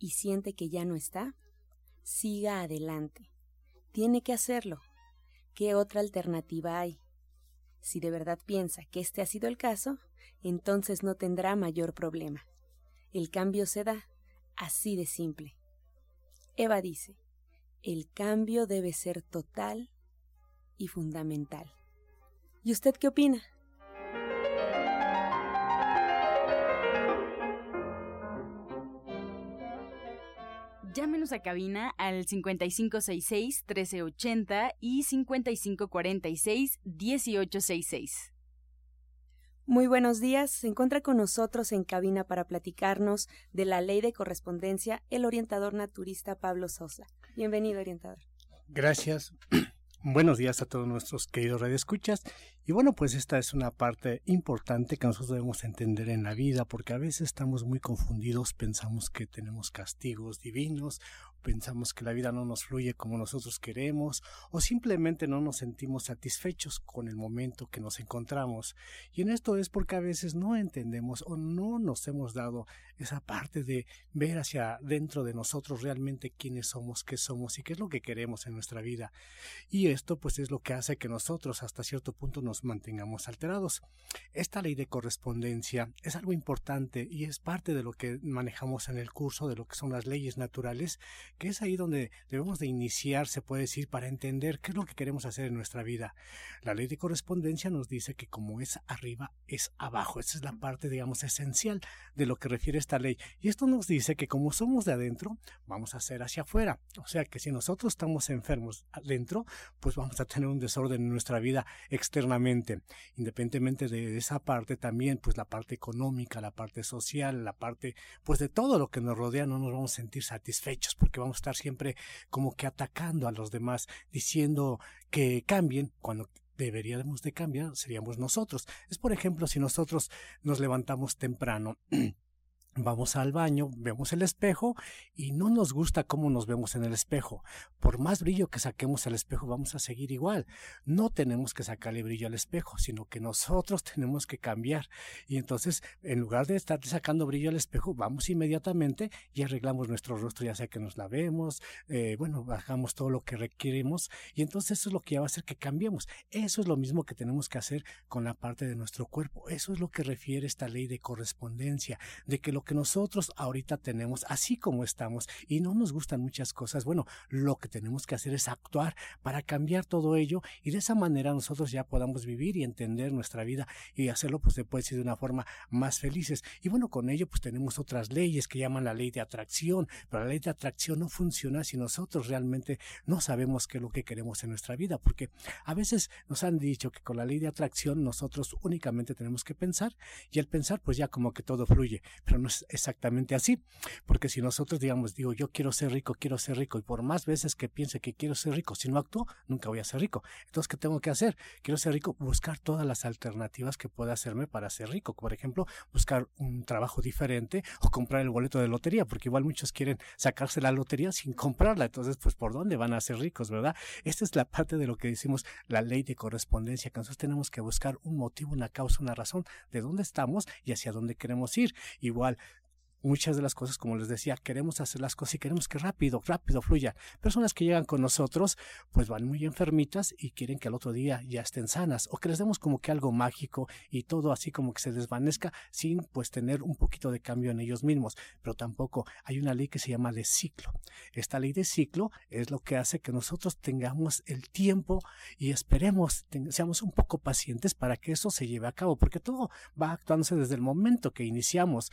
y siente que ya no está, siga adelante. Tiene que hacerlo. ¿Qué otra alternativa hay? Si de verdad piensa que este ha sido el caso, entonces no tendrá mayor problema. El cambio se da así de simple. Eva dice, el cambio debe ser total y fundamental. ¿Y usted qué opina? Llámenos a cabina al 5566-1380 y 5546-1866. Muy buenos días. Se encuentra con nosotros en cabina para platicarnos de la ley de correspondencia el orientador naturista Pablo Sosa. Bienvenido, orientador. Gracias. Buenos días a todos nuestros queridos radioescuchas. Y bueno, pues esta es una parte importante que nosotros debemos entender en la vida, porque a veces estamos muy confundidos, pensamos que tenemos castigos divinos, pensamos que la vida no nos fluye como nosotros queremos, o simplemente no nos sentimos satisfechos con el momento que nos encontramos. Y en esto es porque a veces no entendemos o no nos hemos dado esa parte de ver hacia dentro de nosotros realmente quiénes somos, qué somos y qué es lo que queremos en nuestra vida. Y esto pues es lo que hace que nosotros hasta cierto punto nos mantengamos alterados. Esta ley de correspondencia es algo importante y es parte de lo que manejamos en el curso de lo que son las leyes naturales, que es ahí donde debemos de iniciar, se puede decir, para entender qué es lo que queremos hacer en nuestra vida. La ley de correspondencia nos dice que como es arriba, es abajo. Esa es la parte, digamos, esencial de lo que refiere esta ley. Y esto nos dice que como somos de adentro, vamos a ser hacia afuera. O sea que si nosotros estamos enfermos adentro, pues vamos a tener un desorden en nuestra vida externamente. Independientemente de esa parte también, pues la parte económica, la parte social, la parte, pues de todo lo que nos rodea, no nos vamos a sentir satisfechos porque vamos a estar siempre como que atacando a los demás, diciendo que cambien cuando deberíamos de cambiar seríamos nosotros. Es por ejemplo si nosotros nos levantamos temprano Vamos al baño, vemos el espejo y no nos gusta cómo nos vemos en el espejo. Por más brillo que saquemos al espejo, vamos a seguir igual. No tenemos que sacarle brillo al espejo, sino que nosotros tenemos que cambiar. Y entonces, en lugar de estar sacando brillo al espejo, vamos inmediatamente y arreglamos nuestro rostro, ya sea que nos lavemos, eh, bueno, bajamos todo lo que requerimos. Y entonces eso es lo que va a hacer que cambiemos. Eso es lo mismo que tenemos que hacer con la parte de nuestro cuerpo. Eso es lo que refiere esta ley de correspondencia, de que lo que nosotros ahorita tenemos, así como estamos, y no nos gustan muchas cosas, bueno, lo que tenemos que hacer es actuar para cambiar todo ello y de esa manera nosotros ya podamos vivir y entender nuestra vida y hacerlo, pues se puede decir de una forma más felices. Y bueno, con ello pues tenemos otras leyes que llaman la ley de atracción, pero la ley de atracción no funciona si nosotros realmente no sabemos qué es lo que queremos en nuestra vida, porque a veces nos han dicho que con la ley de atracción nosotros únicamente tenemos que pensar y al pensar pues ya como que todo fluye, pero no es exactamente así. Porque si nosotros digamos, digo, yo quiero ser rico, quiero ser rico, y por más veces que piense que quiero ser rico, si no actúo, nunca voy a ser rico. Entonces, ¿qué tengo que hacer? Quiero ser rico, buscar todas las alternativas que pueda hacerme para ser rico. Por ejemplo, buscar un trabajo diferente o comprar el boleto de lotería, porque igual muchos quieren sacarse la lotería sin comprarla. Entonces, pues, ¿por dónde van a ser ricos, verdad? Esta es la parte de lo que decimos la ley de correspondencia, que nosotros tenemos que buscar un motivo, una causa, una razón de dónde estamos y hacia dónde queremos ir. Igual, muchas de las cosas, como les decía, queremos hacer las cosas y queremos que rápido, rápido fluya. Personas que llegan con nosotros, pues van muy enfermitas y quieren que al otro día ya estén sanas o que les demos como que algo mágico y todo así como que se desvanezca sin pues tener un poquito de cambio en ellos mismos. Pero tampoco hay una ley que se llama de ciclo. Esta ley de ciclo es lo que hace que nosotros tengamos el tiempo y esperemos, seamos un poco pacientes para que eso se lleve a cabo, porque todo va actuándose desde el momento que iniciamos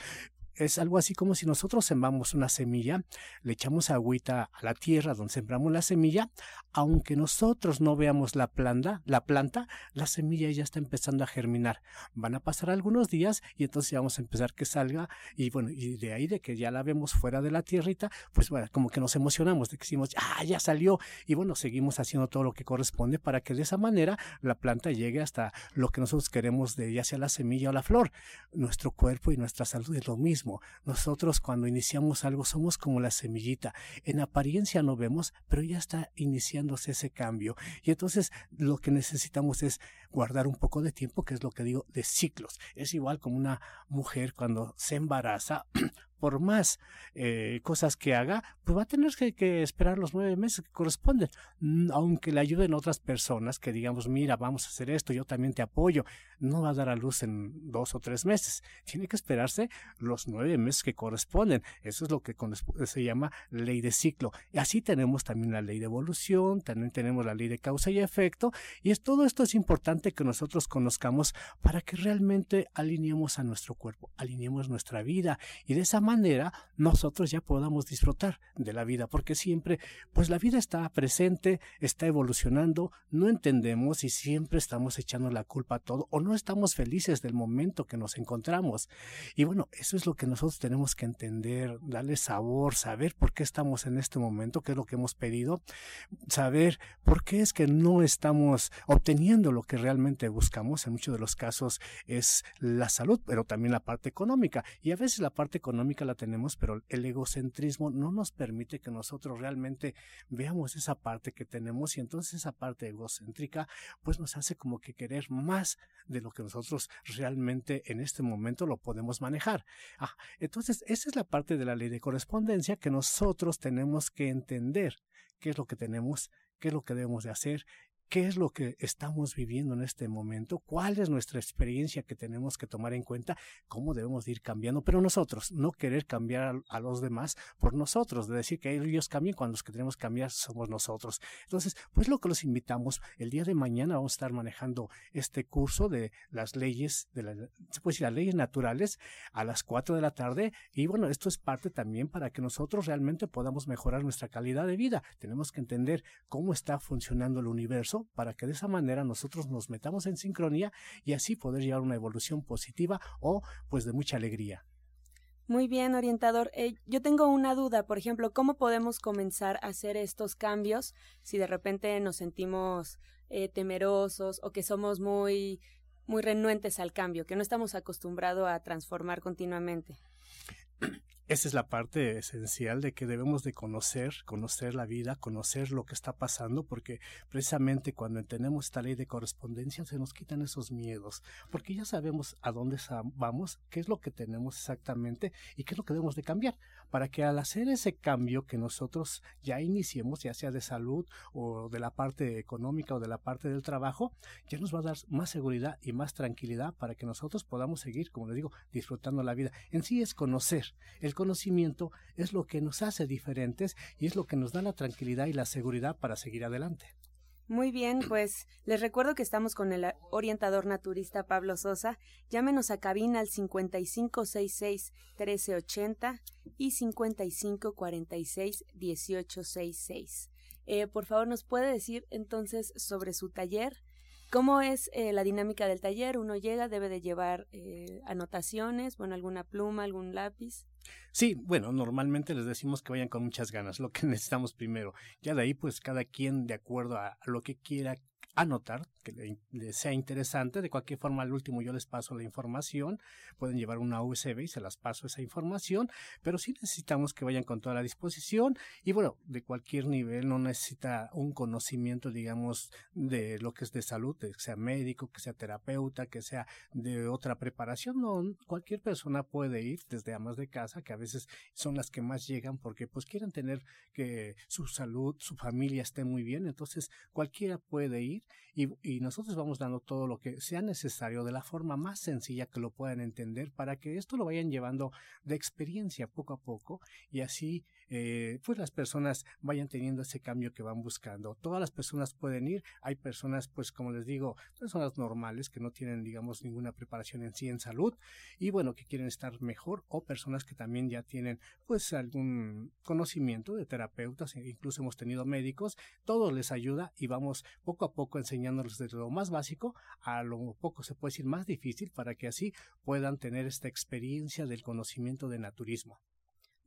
es algo así como si nosotros sembramos una semilla, le echamos agüita a la tierra donde sembramos la semilla, aunque nosotros no veamos la planta, la planta, la semilla ya está empezando a germinar. Van a pasar algunos días y entonces vamos a empezar que salga y bueno, y de ahí de que ya la vemos fuera de la tierrita, pues bueno, como que nos emocionamos decimos, ah, ya salió y bueno, seguimos haciendo todo lo que corresponde para que de esa manera la planta llegue hasta lo que nosotros queremos de ya sea la semilla o la flor. Nuestro cuerpo y nuestra salud es lo mismo nosotros cuando iniciamos algo somos como la semillita. En apariencia no vemos, pero ya está iniciándose ese cambio. Y entonces lo que necesitamos es guardar un poco de tiempo, que es lo que digo, de ciclos. Es igual como una mujer cuando se embaraza, por más eh, cosas que haga, pues va a tener que, esperar los nueve meses que corresponden, mm, aunque le ayuden otras personas que digamos, mira, vamos a hacer esto, yo también te apoyo, no va a dar a luz en dos o tres meses, tiene que esperarse los nueve meses que corresponden, eso es lo que se llama ley de ciclo, y así tenemos también la ley de evolución, también tenemos la ley de causa y efecto, y es, todo esto es importante que nosotros conozcamos para que realmente alineemos a nuestro cuerpo, alineemos nuestra vida, y de esa manera nosotros ya podamos disfrutar de la vida, porque siempre, pues la vida está presente, está evolucionando, no entendemos y siempre estamos echando la culpa a todo o no estamos felices del momento que nos encontramos. Y bueno, eso es lo que nosotros tenemos que entender, darle sabor, saber por qué estamos en este momento, qué es lo que hemos pedido, saber por qué es que no estamos obteniendo lo que realmente buscamos. En muchos de los casos es la salud, pero también la parte económica. Y a veces la parte económica la tenemos, pero el egocentrismo no nos permite que nosotros realmente veamos esa parte que tenemos y entonces esa parte egocéntrica pues nos hace como que querer más de lo que nosotros realmente en este momento lo podemos manejar. Ah, entonces esa es la parte de la ley de correspondencia que nosotros tenemos que entender qué es lo que tenemos, qué es lo que debemos de hacer qué es lo que estamos viviendo en este momento, cuál es nuestra experiencia que tenemos que tomar en cuenta, cómo debemos ir cambiando, pero nosotros, no querer cambiar a, los demás por nosotros, de decir que ellos cambien cuando los que tenemos que cambiar somos nosotros. Entonces, pues lo que los invitamos, el día de mañana vamos a estar manejando este curso de las leyes, de la, se puede decir, las leyes naturales a las 4 de la tarde y bueno, esto es parte también para que nosotros realmente podamos mejorar nuestra calidad de vida. Tenemos que entender cómo está funcionando el universo para que de esa manera nosotros nos metamos en sincronía y así poder llevar una evolución positiva o pues de mucha alegría. Muy bien, orientador. Eh, yo tengo una duda, por ejemplo, ¿cómo podemos comenzar a hacer estos cambios si de repente nos sentimos eh, temerosos o que somos muy, muy renuentes al cambio, que no estamos acostumbrados a transformar continuamente? Esa es la parte esencial de que debemos de conocer, conocer la vida, conocer lo que está pasando, porque precisamente cuando entendemos esta ley de correspondencia se nos quitan esos miedos, porque ya sabemos a dónde vamos, qué es lo que tenemos exactamente y qué es lo que debemos de cambiar, para que al hacer ese cambio que nosotros ya iniciemos, ya sea de salud o de la parte económica o de la parte del trabajo, ya nos va a dar más seguridad y más tranquilidad para que nosotros podamos seguir, como les digo, disfrutando la vida. En sí es conocer. El conocimiento es lo que nos hace diferentes y es lo que nos da la tranquilidad y la seguridad para seguir adelante. Muy bien, pues les recuerdo que estamos con el orientador naturista Pablo Sosa. Llámenos a cabina al 5566-1380 y 5546-1866. Eh, por favor, ¿nos puede decir entonces sobre su taller? ¿Cómo es eh, la dinámica del taller? Uno llega, debe de llevar eh, anotaciones, bueno, alguna pluma, algún lápiz. Sí, bueno, normalmente les decimos que vayan con muchas ganas, lo que necesitamos primero. Ya de ahí, pues cada quien, de acuerdo a lo que quiera anotar, que les sea interesante. De cualquier forma, al último yo les paso la información. Pueden llevar una USB y se las paso esa información, pero sí necesitamos que vayan con toda la disposición. Y bueno, de cualquier nivel no necesita un conocimiento, digamos, de lo que es de salud, que sea médico, que sea terapeuta, que sea de otra preparación. No, cualquier persona puede ir, desde amas de casa, que a veces son las que más llegan porque pues quieren tener que su salud, su familia esté muy bien. Entonces, cualquiera puede ir y, y, nosotros vamos dando todo lo que sea necesario de la forma más sencilla que lo puedan entender para que esto lo vayan llevando de experiencia poco a poco y así eh, pues las personas vayan teniendo ese cambio que van buscando. Todas las personas pueden ir, hay personas pues como les digo, personas normales que no tienen digamos ninguna preparación en sí en salud y bueno que quieren estar mejor o personas que también ya tienen pues algún conocimiento de terapeutas, e incluso hemos tenido médicos, todo les ayuda y vamos poco a poco enseñándoles desde lo más básico a lo poco se puede decir más difícil para que así puedan tener esta experiencia del conocimiento de naturismo.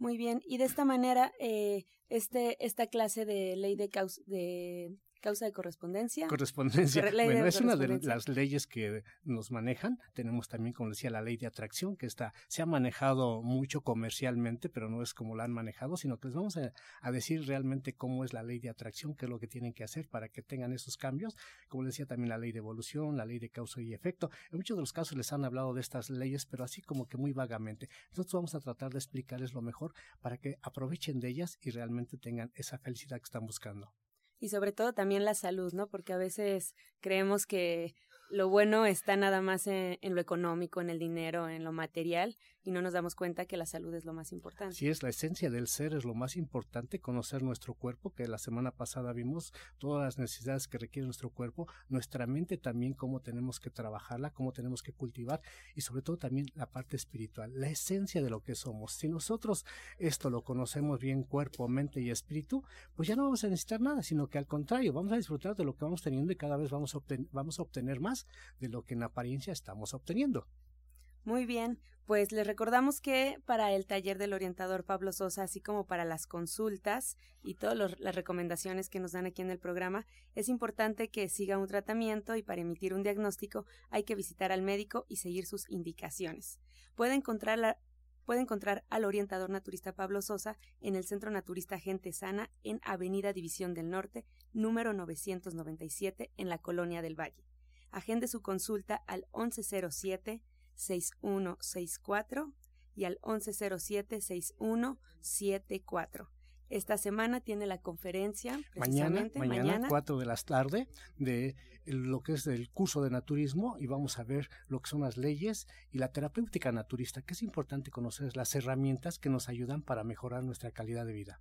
Muy bien, y de esta manera, eh, este, esta clase de ley de, causa, de Causa de correspondencia. Correspondencia. Bueno, es una de las leyes que nos manejan. Tenemos también, como decía, la ley de atracción, que está, se ha manejado mucho comercialmente, pero no es como la han manejado, sino que les vamos a, decir realmente cómo es la ley de atracción, qué es lo que tienen que hacer para que tengan esos cambios. Como decía también la ley de evolución, la ley de causa y efecto. En muchos de los casos les han hablado de estas leyes, pero así como que muy vagamente. Nosotros vamos a tratar de explicarles lo mejor para que aprovechen de ellas y realmente tengan esa felicidad que están buscando y sobre todo también la salud, ¿no? Porque a veces creemos que lo bueno está nada más en, lo económico, en el dinero, en lo material, y no nos damos cuenta que la salud es lo más importante. Sí, es la esencia del ser, es lo más importante, conocer nuestro cuerpo, que la semana pasada vimos todas las necesidades que requiere nuestro cuerpo, nuestra mente también, cómo tenemos que trabajarla, cómo tenemos que cultivar, y sobre todo también la parte espiritual, la esencia de lo que somos. Si nosotros esto lo conocemos bien, cuerpo, mente y espíritu, pues ya no vamos a necesitar nada, sino que al contrario, vamos a disfrutar de lo que vamos teniendo y cada vez vamos a, vamos a obtener más de lo que en apariencia estamos obteniendo. Muy bien, pues les recordamos que para el taller del orientador Pablo Sosa, así como para las consultas y todas las recomendaciones que nos dan aquí en el programa, es importante que siga un tratamiento y para emitir un diagnóstico hay que visitar al médico y seguir sus indicaciones. Puede encontrar, puede encontrar al orientador naturista Pablo Sosa en el Centro Naturista Gente Sana en Avenida División del Norte, número 997, en la Colonia del Valle. Agende su consulta al 1107-6164 y al 1107-6174. Esta semana tiene la conferencia precisamente mañana, mañana, 4 de la tarde de lo que es el curso de naturismo y vamos a ver lo que son las leyes y la terapéutica naturista, que es importante conocer las herramientas que nos ayudan para mejorar nuestra calidad de vida.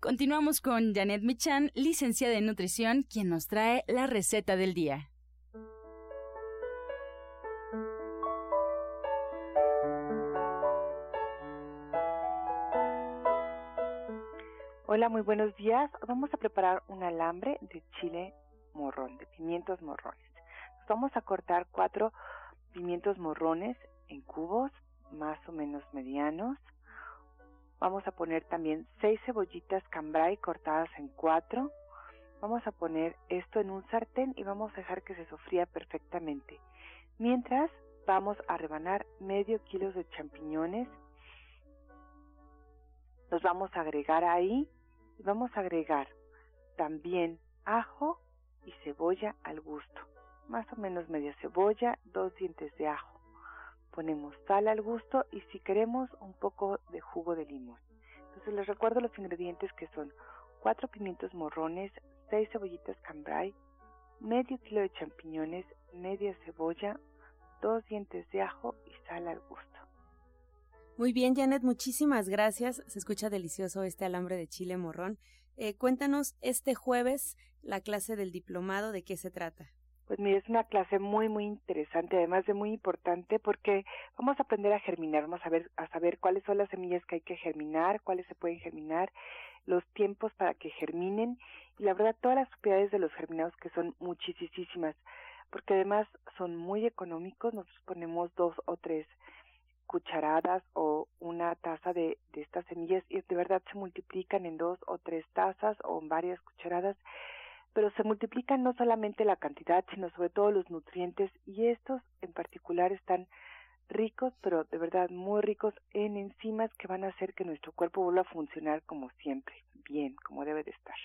Continuamos con Janet Michan, licenciada en nutrición, quien nos trae la receta del día. Hola, muy buenos días. Vamos a preparar un alambre de chile morrón, de pimientos morrones. vamos a cortar cuatro pimientos morrones en cubos más o menos medianos. Vamos a poner también seis cebollitas cambray cortadas en cuatro. Vamos a poner esto en un sartén y vamos a dejar que se sofría perfectamente. Mientras vamos a rebanar medio kilo de champiñones. Los vamos a agregar ahí y vamos a agregar también ajo y cebolla al gusto. Más o menos media cebolla, dos dientes de ajo ponemos sal al gusto y si queremos un poco de jugo de limón. Entonces les recuerdo los ingredientes que son cuatro pimientos morrones, seis cebollitas cambray, medio kilo de champiñones, media cebolla, dos dientes de ajo y sal al gusto. Muy bien, Janet, muchísimas gracias. Se escucha delicioso este alambre de chile morrón. Eh, cuéntanos este jueves la clase del diplomado, ¿de qué se trata? Pues mire, es una clase muy, muy interesante, además de muy importante, porque vamos a aprender a germinar, vamos a ver, a saber cuáles son las semillas que hay que germinar, cuáles se pueden germinar, los tiempos para que germinen, y la verdad todas las propiedades de los germinados que son muchísimas, porque además son muy económicos, nosotros ponemos dos o tres cucharadas o una taza de, de estas semillas y de verdad se multiplican en dos o tres tazas o en varias cucharadas pero se multiplican no solamente la cantidad, sino sobre todo los nutrientes y estos en particular están ricos, pero de verdad muy ricos en enzimas que van a hacer que nuestro cuerpo vuelva a funcionar como siempre, bien, como debe de estar.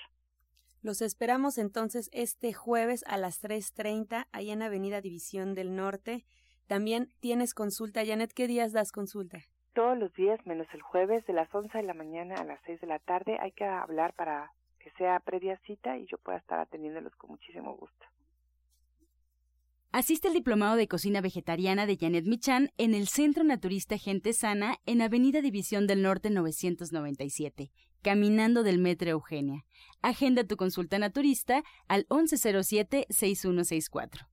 Los esperamos entonces este jueves a las 3.30 ahí en Avenida División del Norte. También tienes consulta, Janet, ¿qué días das consulta? Todos los días, menos el jueves, de las 11 de la mañana a las 6 de la tarde, hay que hablar para que sea previa cita y yo pueda estar atendiéndolos con muchísimo gusto. Asiste al Diplomado de Cocina Vegetariana de Janet Michan en el Centro Naturista Gente Sana en Avenida División del Norte 997, caminando del Metro Eugenia. Agenda tu consulta naturista al 1107-6164.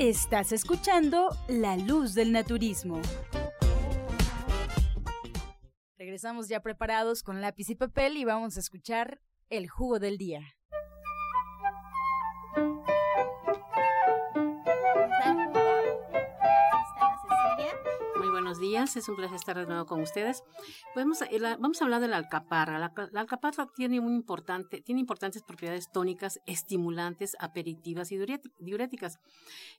Estás escuchando La Luz del Naturismo. Regresamos ya preparados con lápiz y papel y vamos a escuchar el jugo del día. Días. Es un placer estar de nuevo con ustedes. Vamos a, vamos a hablar de la alcaparra. La, alcaparra tiene, muy importante, tiene importantes propiedades tónicas, estimulantes, aperitivas y diuréticas.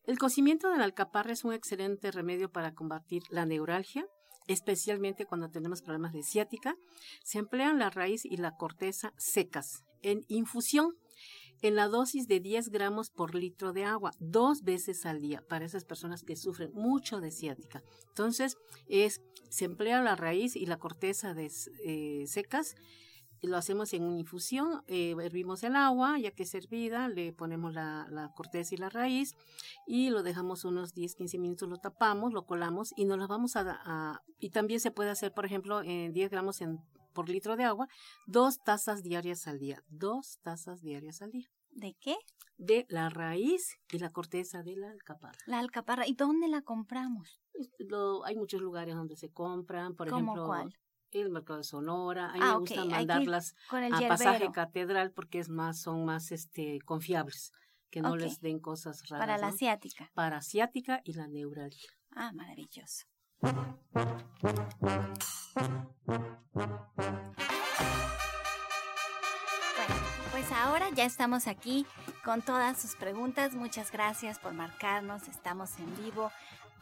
El cocimiento de la alcaparra es un excelente remedio para combatir la neuralgia, especialmente cuando tenemos problemas de ciática. Se emplean la raíz y la corteza secas en infusión en la dosis de 10 gramos por litro de agua, dos veces al día, para esas personas que sufren mucho de ciática. Entonces, es, se emplea la raíz y la corteza de, eh, secas, lo hacemos en una infusión, eh, hervimos el agua, ya que es hervida, le ponemos la, corteza y la raíz y lo dejamos unos 10, 15 minutos, lo tapamos, lo colamos y nos lo vamos a, y también se puede hacer, por ejemplo, en 10 gramos en por litro de agua, dos tazas diarias al día. Dos tazas diarias al día. ¿De qué? De la raíz y la corteza de la alcaparra. La alcaparra. ¿Y dónde la compramos? hay muchos lugares donde se compran, por ¿Cómo ejemplo, cuál? el mercado de Sonora. A mí me ah, gusta mandarlas a Pasaje Catedral porque es más, son más este confiables, que no les den cosas raras. Para la asiática. Para asiática y la neuralgia. Ah, maravilloso. Pues ahora ya estamos aquí con todas sus preguntas. Muchas gracias por marcarnos. Estamos en vivo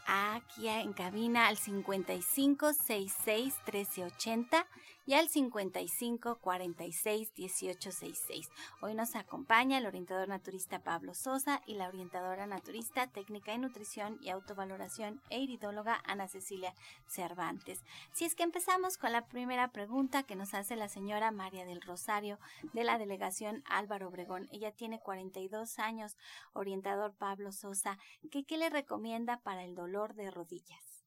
aquí en cabina al 5566 1380 y al 55 46 18 66. Hoy nos acompaña el orientador naturista Pablo Sosa y la orientadora naturista técnica en nutrición y autovaloración e iridóloga Ana Cecilia Cervantes. Si es que empezamos con la primera pregunta que nos hace la señora María del Rosario de la delegación Álvaro Obregón. Ella tiene 42 años, orientador Pablo Sosa. ¿Qué, qué le recomienda para el dolor de rodillas?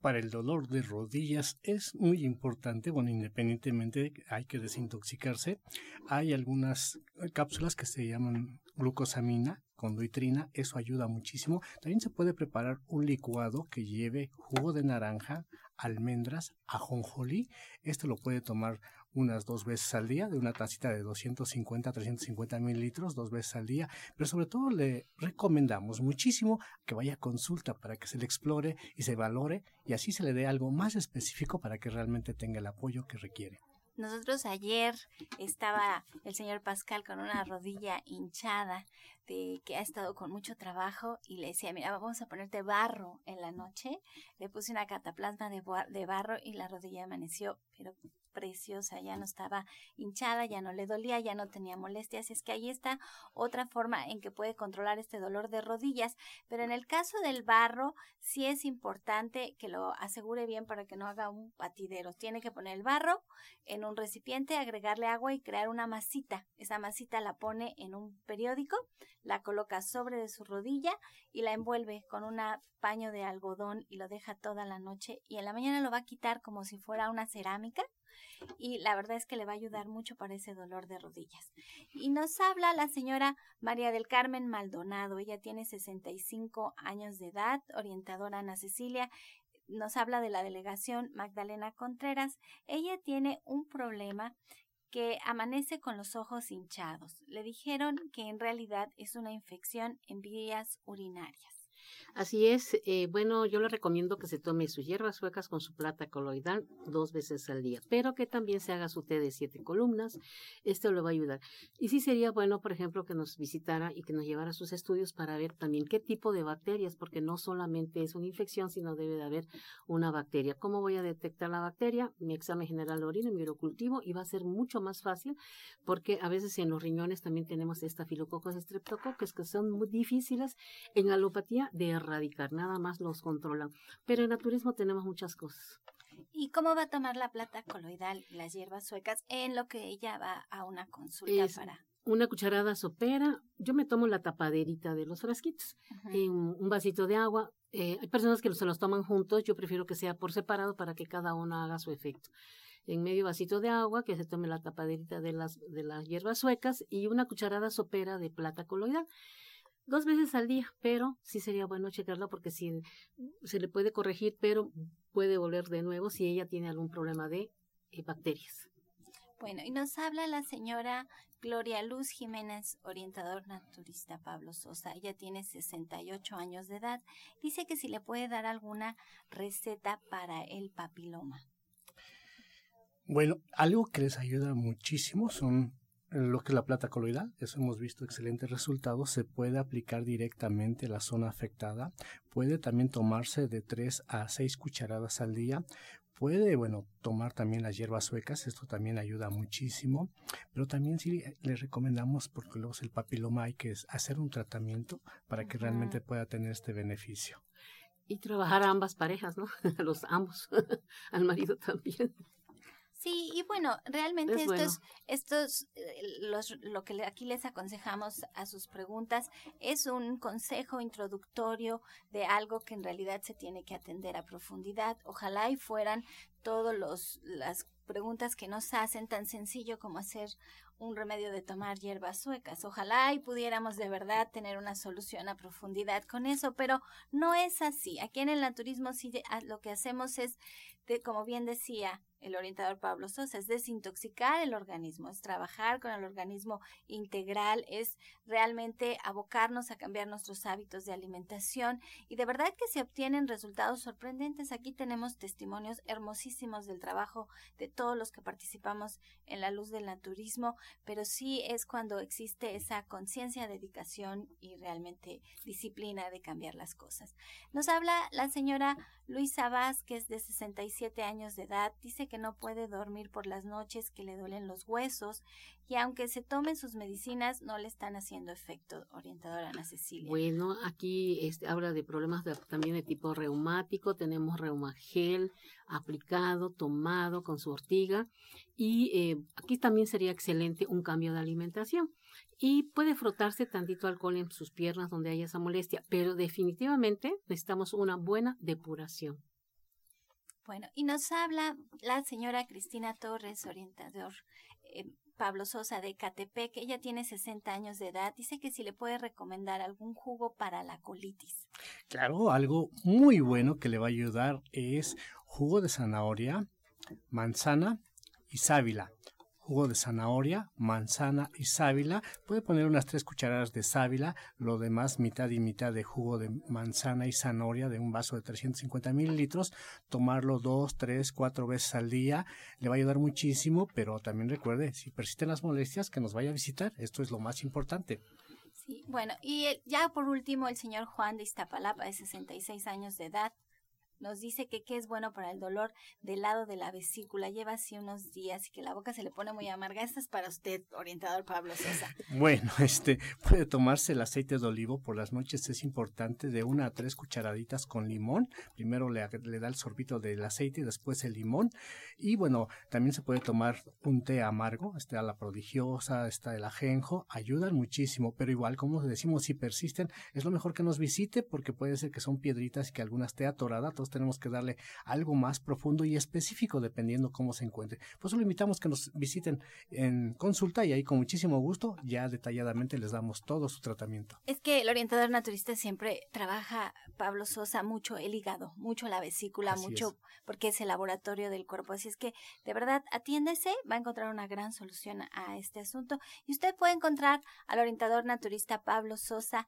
Para el dolor de rodillas es muy importante, bueno, independientemente hay que desintoxicarse, hay algunas cápsulas que se llaman glucosamina con doitrina, eso ayuda muchísimo. También se puede preparar un licuado que lleve jugo de naranja, almendras, ajonjolí. Esto lo puede tomar unas dos veces al día, de una tacita de 250 a 350 mililitros, dos veces al día, pero sobre todo le recomendamos muchísimo que vaya a consulta para que se le explore y se valore y así se le dé algo más específico para que realmente tenga el apoyo que requiere. nosotros ayer estaba el señor Pascal con una rodilla hinchada de que ha estado con mucho trabajo y le decía, mira, vamos a ponerte barro en la noche. Le puse una cataplasma de, barro y la rodilla amaneció, pero preciosa, ya no estaba hinchada, ya no le dolía, ya no tenía molestias. Es que ahí está otra forma en que puede controlar este dolor de rodillas. Pero en el caso del barro, sí es importante que lo asegure bien para que no haga un patidero. Tiene que poner el barro en un recipiente, agregarle agua y crear una masita. Esa masita la pone en un periódico, la coloca sobre de su rodilla y la envuelve con un paño de algodón y lo deja toda la noche y en la mañana lo va a quitar como si fuera una cerámica y la verdad es que le va a ayudar mucho para ese dolor de rodillas. Y nos habla la señora María del Carmen Maldonado, ella tiene 65 años de edad, orientadora Ana Cecilia, nos habla de la delegación Magdalena Contreras, ella tiene un problema que amanece con los ojos hinchados. Le dijeron que en realidad es una infección en vías urinarias. Así es, eh, bueno, yo le recomiendo que se tome sus hierbas suecas con su plata coloidal dos veces al día, pero que también se haga su té de siete columnas, esto le va a ayudar. Y sí sería bueno, por ejemplo, que nos visitara y que nos llevara sus estudios para ver también qué tipo de bacterias, porque no solamente es una infección, sino debe de haber una bacteria. ¿Cómo voy a detectar la bacteria? Mi examen general de orina, mi urocultivo, y va a ser mucho más fácil, porque a veces en los riñones también tenemos estafilococos estreptococcus, que son muy difíciles en alopatía de erradicar, nada más los controlan. Pero en naturismo tenemos muchas cosas. ¿Y cómo va a tomar la plata coloidal y las hierbas suecas en lo que ella va a una consulta para? Una cucharada sopera, yo me tomo la tapaderita de los frasquitos, en un vasito de agua. Eh, hay personas que se los toman juntos, yo prefiero que sea por separado para que cada uno haga su efecto en medio vasito de agua, que se tome la tapaderita de las, de las hierbas suecas y una cucharada sopera de plata coloidal dos veces al día, pero sí sería bueno checarla porque si se le puede corregir, pero puede volver de nuevo si ella tiene algún problema de eh, bacterias. Bueno, y nos habla la señora Gloria Luz Jiménez, orientador naturista Pablo Sosa. Ella tiene 68 años de edad. Dice que si le puede dar alguna receta para el papiloma. Bueno, algo que les ayuda muchísimo son lo que es la plata coloidal, eso hemos visto excelentes resultados, se puede aplicar directamente a la zona afectada, puede también tomarse de 3 a 6 cucharadas al día, puede, bueno, tomar también las hierbas suecas, esto también ayuda muchísimo, pero también sí le recomendamos, porque luego es el papiloma, hay que hacer un tratamiento para que realmente pueda tener este beneficio. Y trabajar a ambas parejas, ¿no? A los ambos, al marido también. Sí, y bueno, realmente estos, estos, eh, los, lo que aquí les aconsejamos a sus preguntas es un consejo introductorio de algo que en realidad se tiene que atender a profundidad. Ojalá y fueran todos los las preguntas que nos hacen tan sencillo como hacer un remedio de tomar hierbas suecas. Ojalá y pudiéramos de verdad tener una solución a profundidad con eso, pero no es así. Aquí en el naturismo sí lo que hacemos es, de, como bien decía el orientador Pablo Sosa, es desintoxicar el organismo, es trabajar con el organismo integral, es realmente abocarnos a cambiar nuestros hábitos de alimentación y de verdad que se obtienen resultados sorprendentes. Aquí tenemos testimonios hermosísimos del trabajo de todos los que participamos en la luz del naturismo, pero sí es cuando existe esa conciencia, dedicación y realmente disciplina de cambiar las cosas. Nos habla la señora Luisa Vázquez de 67 años de edad, dice que no puede dormir por las noches, que le duelen los huesos y aunque se tomen sus medicinas no le están haciendo efecto, orientadora Ana Cecilia. Bueno, aquí este, habla de problemas también de tipo reumático, tenemos reumagel aplicado, tomado con su ortiga y eh, aquí también sería excelente un cambio de alimentación y puede frotarse tantito alcohol en sus piernas donde haya esa molestia, pero definitivamente necesitamos una buena depuración. Bueno, y nos habla la señora Cristina Torres, orientador eh, Pablo Sosa de Catepec. Ella tiene 60 años de edad. Dice que si le puede recomendar algún jugo para la colitis. Claro, algo muy bueno que le va a ayudar es jugo de zanahoria, manzana y sábila. Jugo de zanahoria, manzana y sábila. Puede poner unas tres cucharadas de sábila, lo demás mitad y mitad de jugo de manzana y zanahoria de un vaso de 350 mililitros. Tomarlo dos, tres, cuatro veces al día. Le va a ayudar muchísimo, pero también recuerde, si persisten las molestias, que nos vaya a visitar. Esto es lo más importante. Sí, bueno, y ya por último, el señor Juan de Iztapalapa, de 66 años de edad, nos dice que qué es bueno para el dolor del lado de la vesícula. Lleva así unos días y que la boca se le pone muy amarga. Esta es para usted, orientador Pablo Sosa. Bueno, este puede tomarse el aceite de olivo por las noches. Es importante de una a tres cucharaditas con limón. Primero le, da el sorbito del aceite y después el limón. Y bueno, también se puede tomar un té amargo. Está la prodigiosa, está el ajenjo. Ayudan muchísimo, pero igual como decimos, si persisten, es lo mejor que nos visite porque puede ser que son piedritas y que algunas esté atorada tenemos que darle algo más profundo y específico dependiendo cómo se encuentre. Pues solo invitamos que nos visiten en consulta y ahí con muchísimo gusto ya detalladamente les damos todo su tratamiento. Es que el orientador naturista siempre trabaja, Pablo Sosa, mucho el hígado, mucho la vesícula, mucho porque es el laboratorio del cuerpo. Así es que de verdad atiéndese, va a encontrar una gran solución a este asunto y usted puede encontrar al orientador naturista Pablo Sosa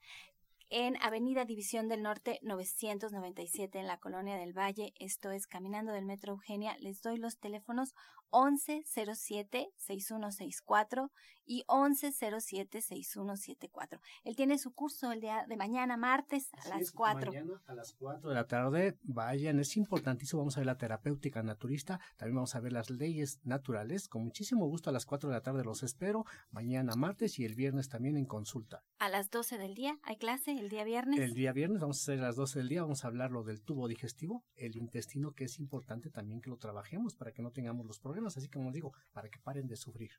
en Avenida División del Norte 997 en la Colonia del Valle. Esto es Caminando del Metro Eugenia. Les doy los teléfonos 1107-6164 y 1107-6174. Él tiene su curso el día de mañana, martes, a las 4. Mañana a las 4 de la tarde, vayan, es importantísimo. Vamos a ver la terapéutica naturista, también vamos a ver las leyes naturales. Con muchísimo gusto a las 4 de la tarde los espero. Mañana martes y el viernes también en consulta. A las 12 del día, ¿hay clase el día viernes? El día viernes vamos a hacer las 12 del día, vamos a hablar lo del tubo digestivo, el intestino, que es importante también que lo trabajemos para que no tengamos los problemas así como digo, para que paren de sufrir.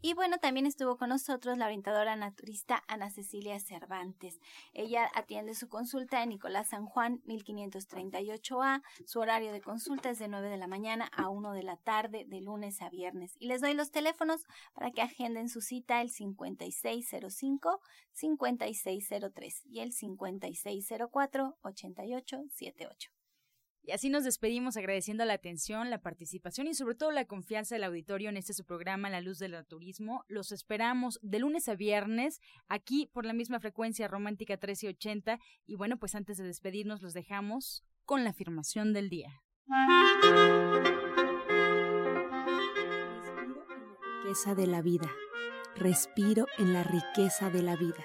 Y bueno, también estuvo con nosotros la orientadora naturista Ana Cecilia Cervantes. Ella atiende su consulta en Nicolás San Juan 1538A. Su horario de consulta es de 9 de la mañana a 1 de la tarde, de lunes a viernes. Y les doy los teléfonos para que agenden su cita el 5605 5603 y el 5604 8878. Y así nos despedimos agradeciendo la atención, la participación y sobre todo la confianza del auditorio en este su programa La Luz del Turismo. Los esperamos de lunes a viernes aquí por la misma frecuencia romántica 1380 y bueno, pues antes de despedirnos los dejamos con la afirmación del día. Riqueza de la vida. Respiro en la riqueza de la vida.